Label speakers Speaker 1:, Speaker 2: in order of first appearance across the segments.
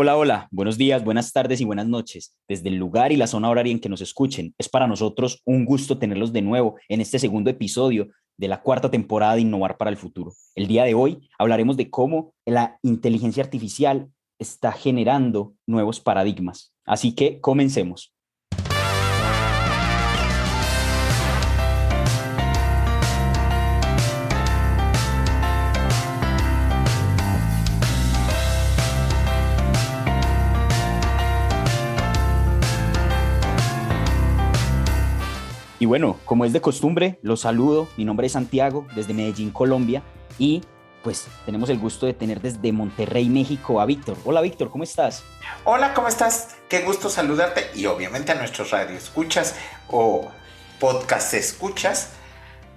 Speaker 1: Hola, hola, buenos días, buenas tardes y buenas noches. Desde el lugar y la zona horaria en que nos escuchen, es para nosotros un gusto tenerlos de nuevo en este segundo episodio de la cuarta temporada de Innovar para el Futuro. El día de hoy hablaremos de cómo la inteligencia artificial está generando nuevos paradigmas. Así que comencemos. Bueno, como es de costumbre, los saludo. Mi nombre es Santiago, desde Medellín, Colombia. Y pues tenemos el gusto de tener desde Monterrey, México, a Víctor. Hola Víctor, ¿cómo estás?
Speaker 2: Hola, ¿cómo estás? Qué gusto saludarte y obviamente a nuestros radioescuchas o podcast escuchas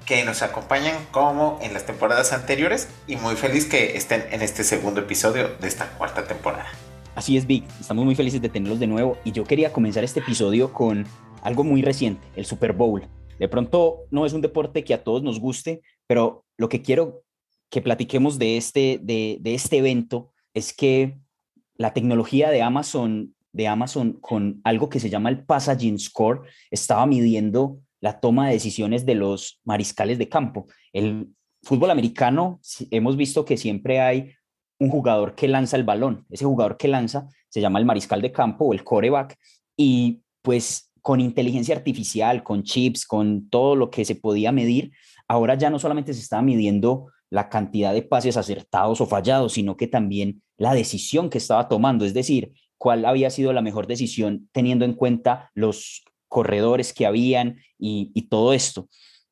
Speaker 2: que nos acompañan como en las temporadas anteriores y muy feliz que estén en este segundo episodio de esta cuarta temporada.
Speaker 1: Así es, Vic, estamos muy felices de tenerlos de nuevo y yo quería comenzar este episodio con algo muy reciente, el Super Bowl. De pronto no es un deporte que a todos nos guste, pero lo que quiero que platiquemos de este, de, este evento es que la tecnología de Amazon, de Amazon con algo que se llama el Passaging Score estaba midiendo la toma de decisiones de los mariscales de campo. El fútbol americano, hemos visto que siempre hay un jugador que lanza el balón. Ese jugador que lanza se llama el mariscal de campo o el coreback. Y pues con inteligencia artificial, con chips, con todo lo que se podía medir, ahora ya no solamente se estaba midiendo la cantidad de pases acertados o fallados, sino que también la decisión que estaba tomando, es decir, cuál había sido la mejor decisión teniendo en cuenta los corredores que habían y, todo esto.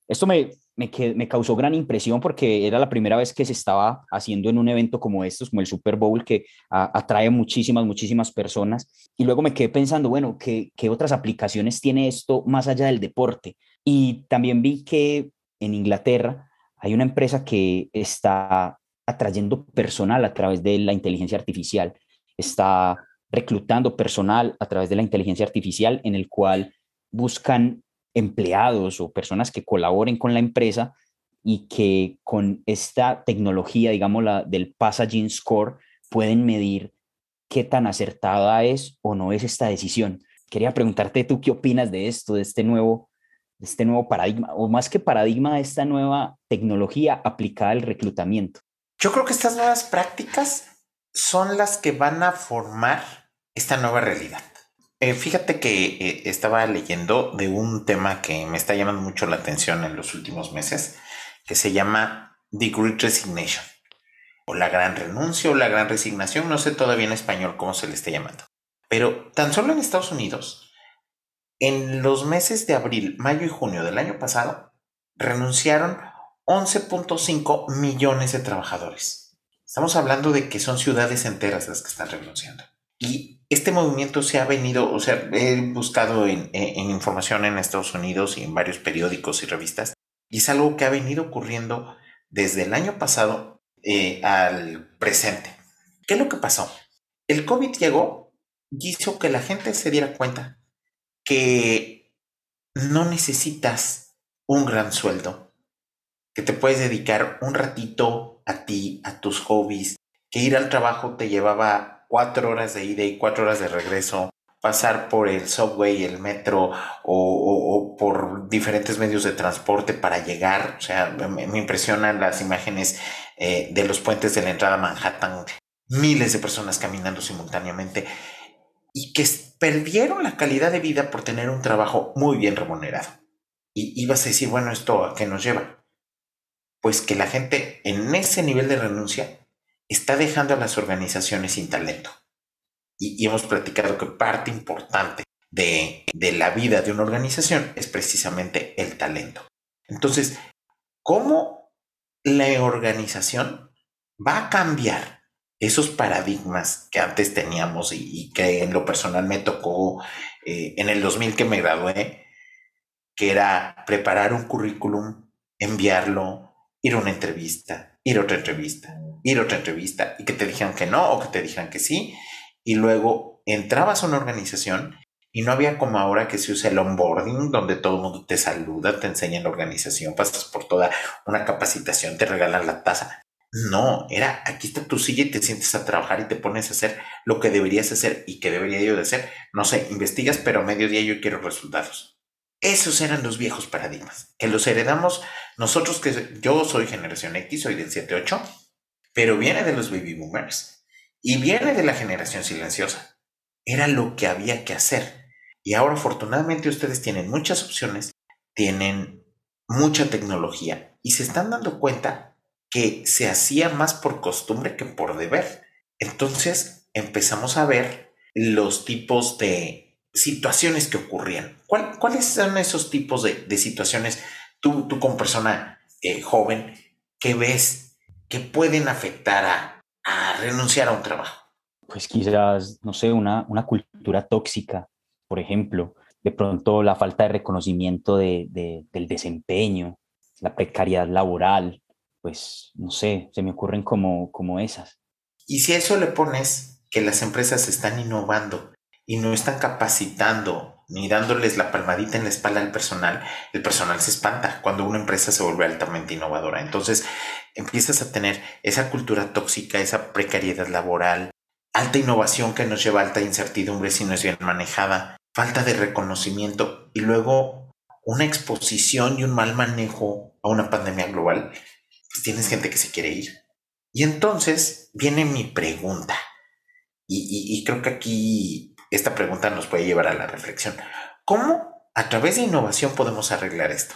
Speaker 1: Esto me, me, causó gran impresión porque era la primera vez que se estaba haciendo en un evento como estos, como el Super Bowl, que atrae muchísimas, muchísimas personas. Y luego me quedé pensando, bueno, ¿qué, ¿qué otras aplicaciones tiene esto más allá del deporte? Y también vi que en Inglaterra hay una empresa que está atrayendo personal a través de la inteligencia artificial, está reclutando personal a través de la inteligencia artificial en el cual buscan empleados o personas que colaboren con la empresa y que con esta tecnología, digamos, la del Passaging Score, pueden medir qué tan acertada es o no es esta decisión. Quería preguntarte tú qué opinas de esto, de este nuevo, de este nuevo paradigma, o más que paradigma, de esta nueva tecnología aplicada al reclutamiento.
Speaker 2: Yo creo que estas nuevas prácticas son las que van a formar esta nueva realidad. Eh, fíjate que eh, estaba leyendo de un tema que me está llamando mucho la atención en los últimos meses, que se llama The Great Resignation, o la gran renuncia o la gran resignación, no sé todavía en español cómo se le está llamando. Pero tan solo en Estados Unidos, en los meses de abril, mayo y junio del año pasado, renunciaron 11.5 millones de trabajadores. Estamos hablando de que son ciudades enteras las que están renunciando. Y este movimiento se ha venido, o sea, he buscado en, información en Estados Unidos y en varios periódicos y revistas, y es algo que ha venido ocurriendo desde el año pasado eh, al presente. ¿Qué es lo que pasó? El COVID llegó y hizo que la gente se diera cuenta que no necesitas un gran sueldo, que te puedes dedicar un ratito a ti, a tus hobbies, que ir al trabajo te llevaba cuatro horas de ida y cuatro horas de regreso, pasar por el subway, el metro o, por diferentes medios de transporte para llegar. O sea, me, impresionan las imágenes eh, de los puentes de la entrada a Manhattan, miles de personas caminando simultáneamente y que perdieron la calidad de vida por tener un trabajo muy bien remunerado. Y ibas a decir, bueno, ¿esto a qué nos lleva? Pues que la gente en ese nivel de renuncia está dejando a las organizaciones sin talento. Y, hemos platicado que parte importante de, de la vida de una organización es precisamente el talento. Entonces, ¿cómo la organización va a cambiar esos paradigmas que antes teníamos y, que en lo personal me tocó eh, en el 2000 que me gradué, que era preparar un currículum, enviarlo, ir a una entrevista, ir a otra entrevista, ir a otra entrevista y que te dijeran que no o que te dijeran que sí. Y luego entrabas a una organización y no había como ahora que se usa el onboarding, donde todo el mundo te saluda, te enseña la organización, pasas por toda una capacitación, te regalan la taza. No, era aquí está tu silla y te sientes a trabajar y te pones a hacer lo que deberías hacer y que debería yo de hacer. No sé, investigas, pero a mediodía yo quiero resultados. Esos eran los viejos paradigmas, que los heredamos nosotros, que yo soy generación X, soy del 7-8, pero viene de los baby boomers y viene de la generación silenciosa. Era lo que había que hacer. Y ahora afortunadamente ustedes tienen muchas opciones, tienen mucha tecnología y se están dando cuenta que se hacía más por costumbre que por deber. Entonces empezamos a ver los tipos de situaciones que ocurrían. ¿Cuáles son esos tipos de, situaciones tú, tú como persona eh, joven que ves que pueden afectar a, renunciar a un trabajo?
Speaker 1: Pues quizás, no sé, una, una cultura tóxica, por ejemplo, de pronto la falta de reconocimiento de, del desempeño, la precariedad laboral, pues no sé, se me ocurren como, como esas.
Speaker 2: Y si a eso le pones que las empresas están innovando y no están capacitando ni dándoles la palmadita en la espalda al personal, el personal se espanta cuando una empresa se vuelve altamente innovadora. Entonces empiezas a tener esa cultura tóxica, esa precariedad laboral, alta innovación que nos lleva a alta incertidumbre si no es bien manejada, falta de reconocimiento y luego una exposición y un mal manejo a una pandemia global pues tienes gente que se quiere ir. Y entonces viene mi pregunta. Y, creo que aquí esta pregunta nos puede llevar a la reflexión. ¿Cómo a través de innovación podemos arreglar esto?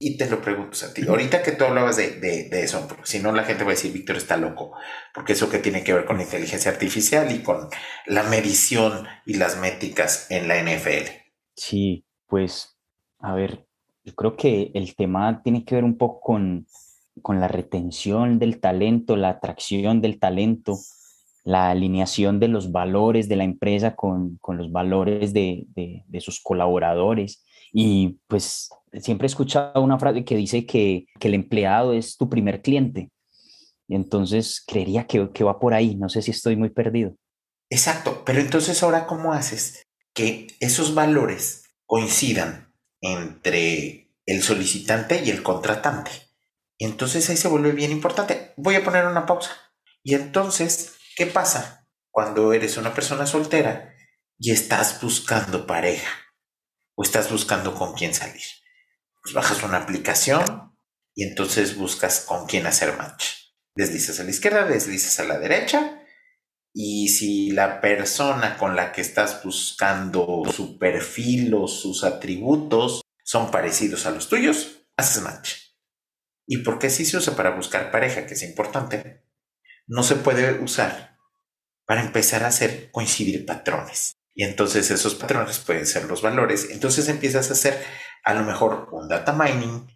Speaker 2: Y te lo pregunto a ti. Ahorita que tú hablabas de, de, eso, si no la gente va a decir, Víctor está loco, porque eso que tiene que ver con la inteligencia artificial y con la medición y las métricas en la NFL.
Speaker 1: Sí, pues, a ver, yo creo que el tema tiene que ver un poco con, con la retención del talento, la atracción del talento, la alineación de los valores de la empresa con, los valores de, sus colaboradores. Y pues siempre he escuchado una frase que dice que, el empleado es tu primer cliente. Y entonces creería que, que va por ahí. No sé si estoy muy perdido.
Speaker 2: Exacto, pero entonces ahora ¿cómo haces que esos valores coincidan entre el solicitante y el contratante? Y entonces ahí se vuelve bien importante. Voy a poner una pausa. Y entonces, ¿qué pasa cuando eres una persona soltera y estás buscando pareja? O estás buscando con quién salir. Pues bajas una aplicación y entonces buscas con quién hacer match. Deslizas a la izquierda, deslizas a la derecha. Y si la persona con la que estás buscando su perfil o sus atributos son parecidos a los tuyos, haces match. ¿Y por qué sí se usa para buscar pareja, que es importante? No se puede usar para empezar a hacer coincidir patrones. Y entonces esos patrones pueden ser los valores. Entonces empiezas a hacer a lo mejor un data mining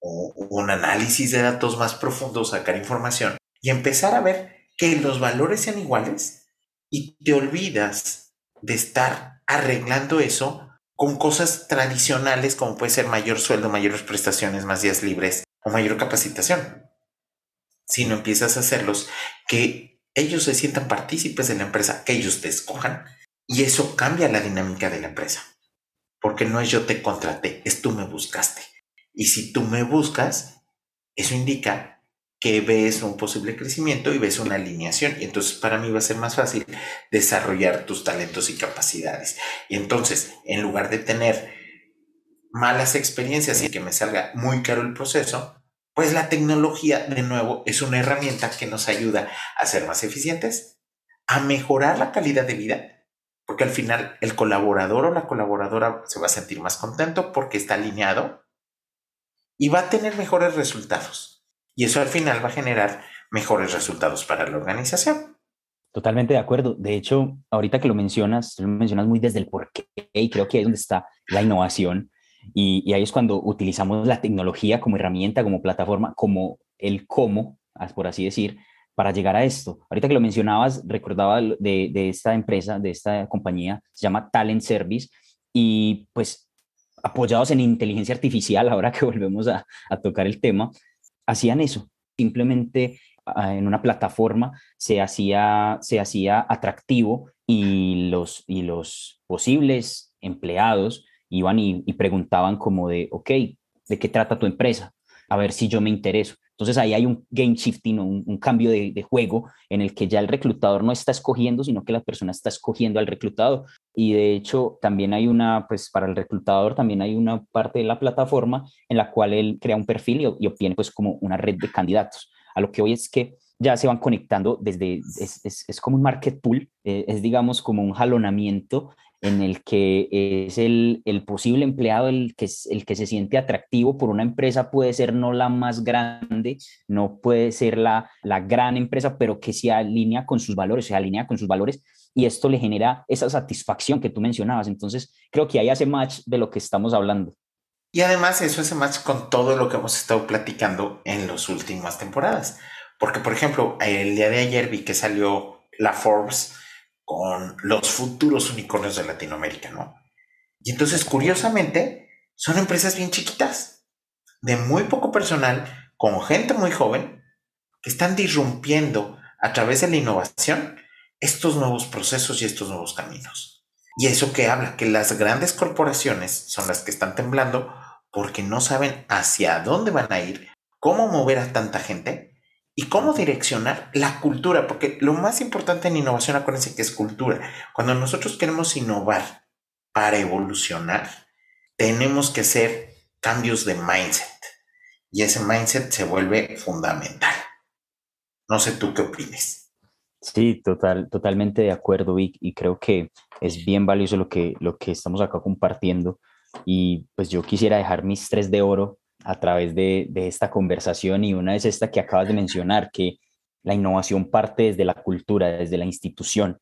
Speaker 2: o un análisis de datos más profundo, sacar información y empezar a ver que los valores sean iguales y te olvidas de estar arreglando eso con cosas tradicionales como puede ser mayor sueldo, mayores prestaciones, más días libres, o mayor capacitación, sino empiezas a hacerlos que ellos se sientan partícipes de la empresa, que ellos te escojan y eso cambia la dinámica de la empresa. Porque no es yo te contraté, es tú me buscaste. Y si tú me buscas, eso indica que ves un posible crecimiento y ves una alineación. Y entonces para mí va a ser más fácil desarrollar tus talentos y capacidades. Y entonces, en lugar de tener malas experiencias y que me salga muy caro el proceso, pues la tecnología, de nuevo, es una herramienta que nos ayuda a ser más eficientes, a mejorar la calidad de vida, porque al final el colaborador o la colaboradora se va a sentir más contento porque está alineado y va a tener mejores resultados. Y eso al final va a generar mejores resultados para la organización.
Speaker 1: Totalmente de acuerdo. De hecho, ahorita que lo mencionas, lo mencionas muy desde el porqué y creo que ahí es donde está la innovación y, ahí es cuando utilizamos la tecnología como herramienta, como plataforma, como el cómo, por así decir, para llegar a esto. Ahorita que lo mencionabas, recordaba de, de esta empresa, de esta compañía, se llama Talent Service, y pues apoyados en inteligencia artificial, ahora que volvemos a, a tocar el tema, hacían eso, simplemente ah, en una plataforma se hacía, se hacía atractivo y los, y los posibles empleados iban y, preguntaban como de, ok, ¿de qué trata tu empresa? A ver si yo me intereso. Entonces ahí hay un game shifting, un, cambio de, juego en el que ya el reclutador no está escogiendo, sino que la persona está escogiendo al reclutado. Y de hecho también hay una, pues para el reclutador también hay una parte de la plataforma en la cual él crea un perfil y, obtiene pues como una red de candidatos. A lo que hoy es que ya se van conectando desde, es, es, es como un market pool, eh, es digamos como un jalonamiento en el que es el, el, posible empleado el que, el que se siente atractivo por una empresa, puede ser no la más grande, no puede ser la, la gran empresa, pero que se alinea con sus valores, se alinea con sus valores y esto le genera esa satisfacción que tú mencionabas. Entonces, creo que ahí hace match de lo que estamos hablando.
Speaker 2: Y además eso hace match con todo lo que hemos estado platicando en las últimas temporadas. Porque, por ejemplo, el día de ayer vi que salió la Forbes con los futuros unicornios de Latinoamérica, ¿no? Y entonces, curiosamente, son empresas bien chiquitas, de muy poco personal, con gente muy joven, que están disrumpiendo a través de la innovación estos nuevos procesos y estos nuevos caminos. Y eso que habla, que las grandes corporaciones son las que están temblando porque no saben hacia dónde van a ir, cómo mover a tanta gente y cómo direccionar la cultura, porque lo más importante en innovación, acuérdense que es cultura. Cuando nosotros queremos innovar para evolucionar, tenemos que hacer cambios de mindset y ese mindset se vuelve fundamental. No sé tú qué opines.
Speaker 1: Sí, total, totalmente de acuerdo, Vic, y creo que es bien valioso lo que, lo que estamos acá compartiendo. Y pues yo quisiera dejar mis tres de oro a través de, de, esta conversación y una es esta que acabas de mencionar, que la innovación parte desde la cultura, desde la institución.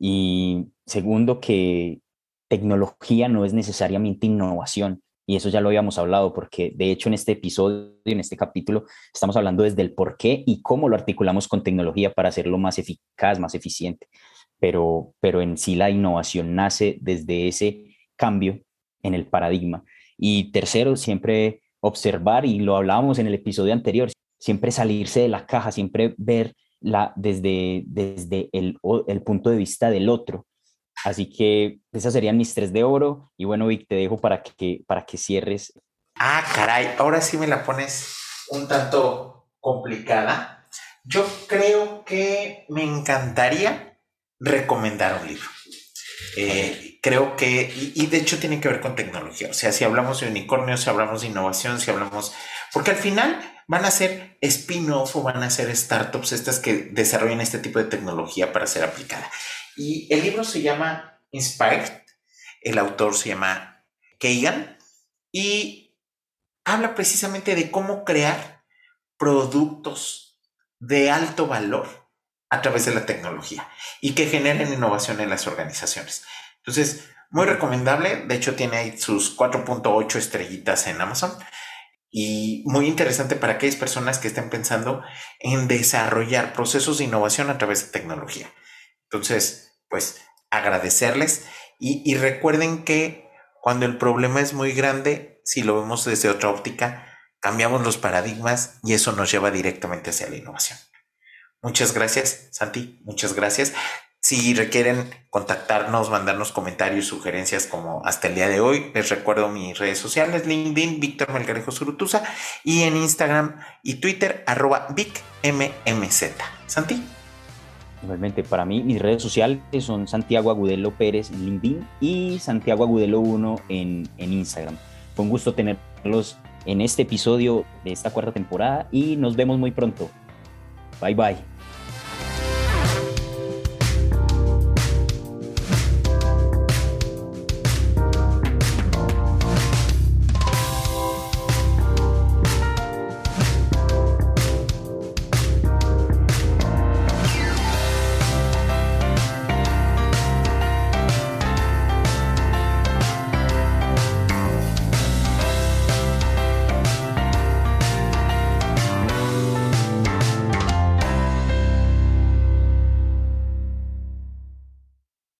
Speaker 1: Y segundo, que tecnología no es necesariamente innovación. Y eso ya lo habíamos hablado, porque de hecho en este episodio, en este capítulo, estamos hablando desde el por qué y cómo lo articulamos con tecnología para hacerlo más eficaz, más eficiente. Pero, pero en sí la innovación nace desde ese cambio en el paradigma. Y tercero, siempre observar, y lo hablábamos en el episodio anterior, siempre salirse de la caja, siempre ver la, desde, desde el, el punto de vista del otro. Así que esas serían mis tres de oro. Y bueno, Vic, te dejo para que, para que cierres.
Speaker 2: Ah, caray, ahora sí me la pones un tanto complicada. Yo creo que me encantaría recomendar un libro. Eh, creo que, y, de hecho tiene que ver con tecnología, o sea, si hablamos de unicornios, si hablamos de innovación, si hablamos, porque al final van a ser spin-off o van a ser startups estas que desarrollan este tipo de tecnología para ser aplicada. Y el libro se llama Inspired, el autor se llama Kagan y habla precisamente de cómo crear productos de alto valor a través de la tecnología y que generen innovación en las organizaciones. Entonces, muy recomendable. De hecho, tiene sus 4.8 estrellitas en Amazon y muy interesante para aquellas personas que estén pensando en desarrollar procesos de innovación a través de tecnología. Entonces, pues agradecerles y, y recuerden que cuando el problema es muy grande, si lo vemos desde otra óptica, cambiamos los paradigmas y eso nos lleva directamente hacia la innovación. Muchas gracias, Santi. Muchas gracias. Si requieren contactarnos, mandarnos comentarios, sugerencias como hasta el día de hoy, les recuerdo mis redes sociales, LinkedIn, Víctor Melgarejo Surutusa y en Instagram y Twitter, arroba VicMMZ. Santi.
Speaker 1: Igualmente, para mí, mis redes sociales son Santiago Agudelo Pérez en LinkedIn y Santiago Agudelo 1 en, en Instagram. Fue un gusto tenerlos en este episodio de esta cuarta temporada y nos vemos muy pronto. Bye bye.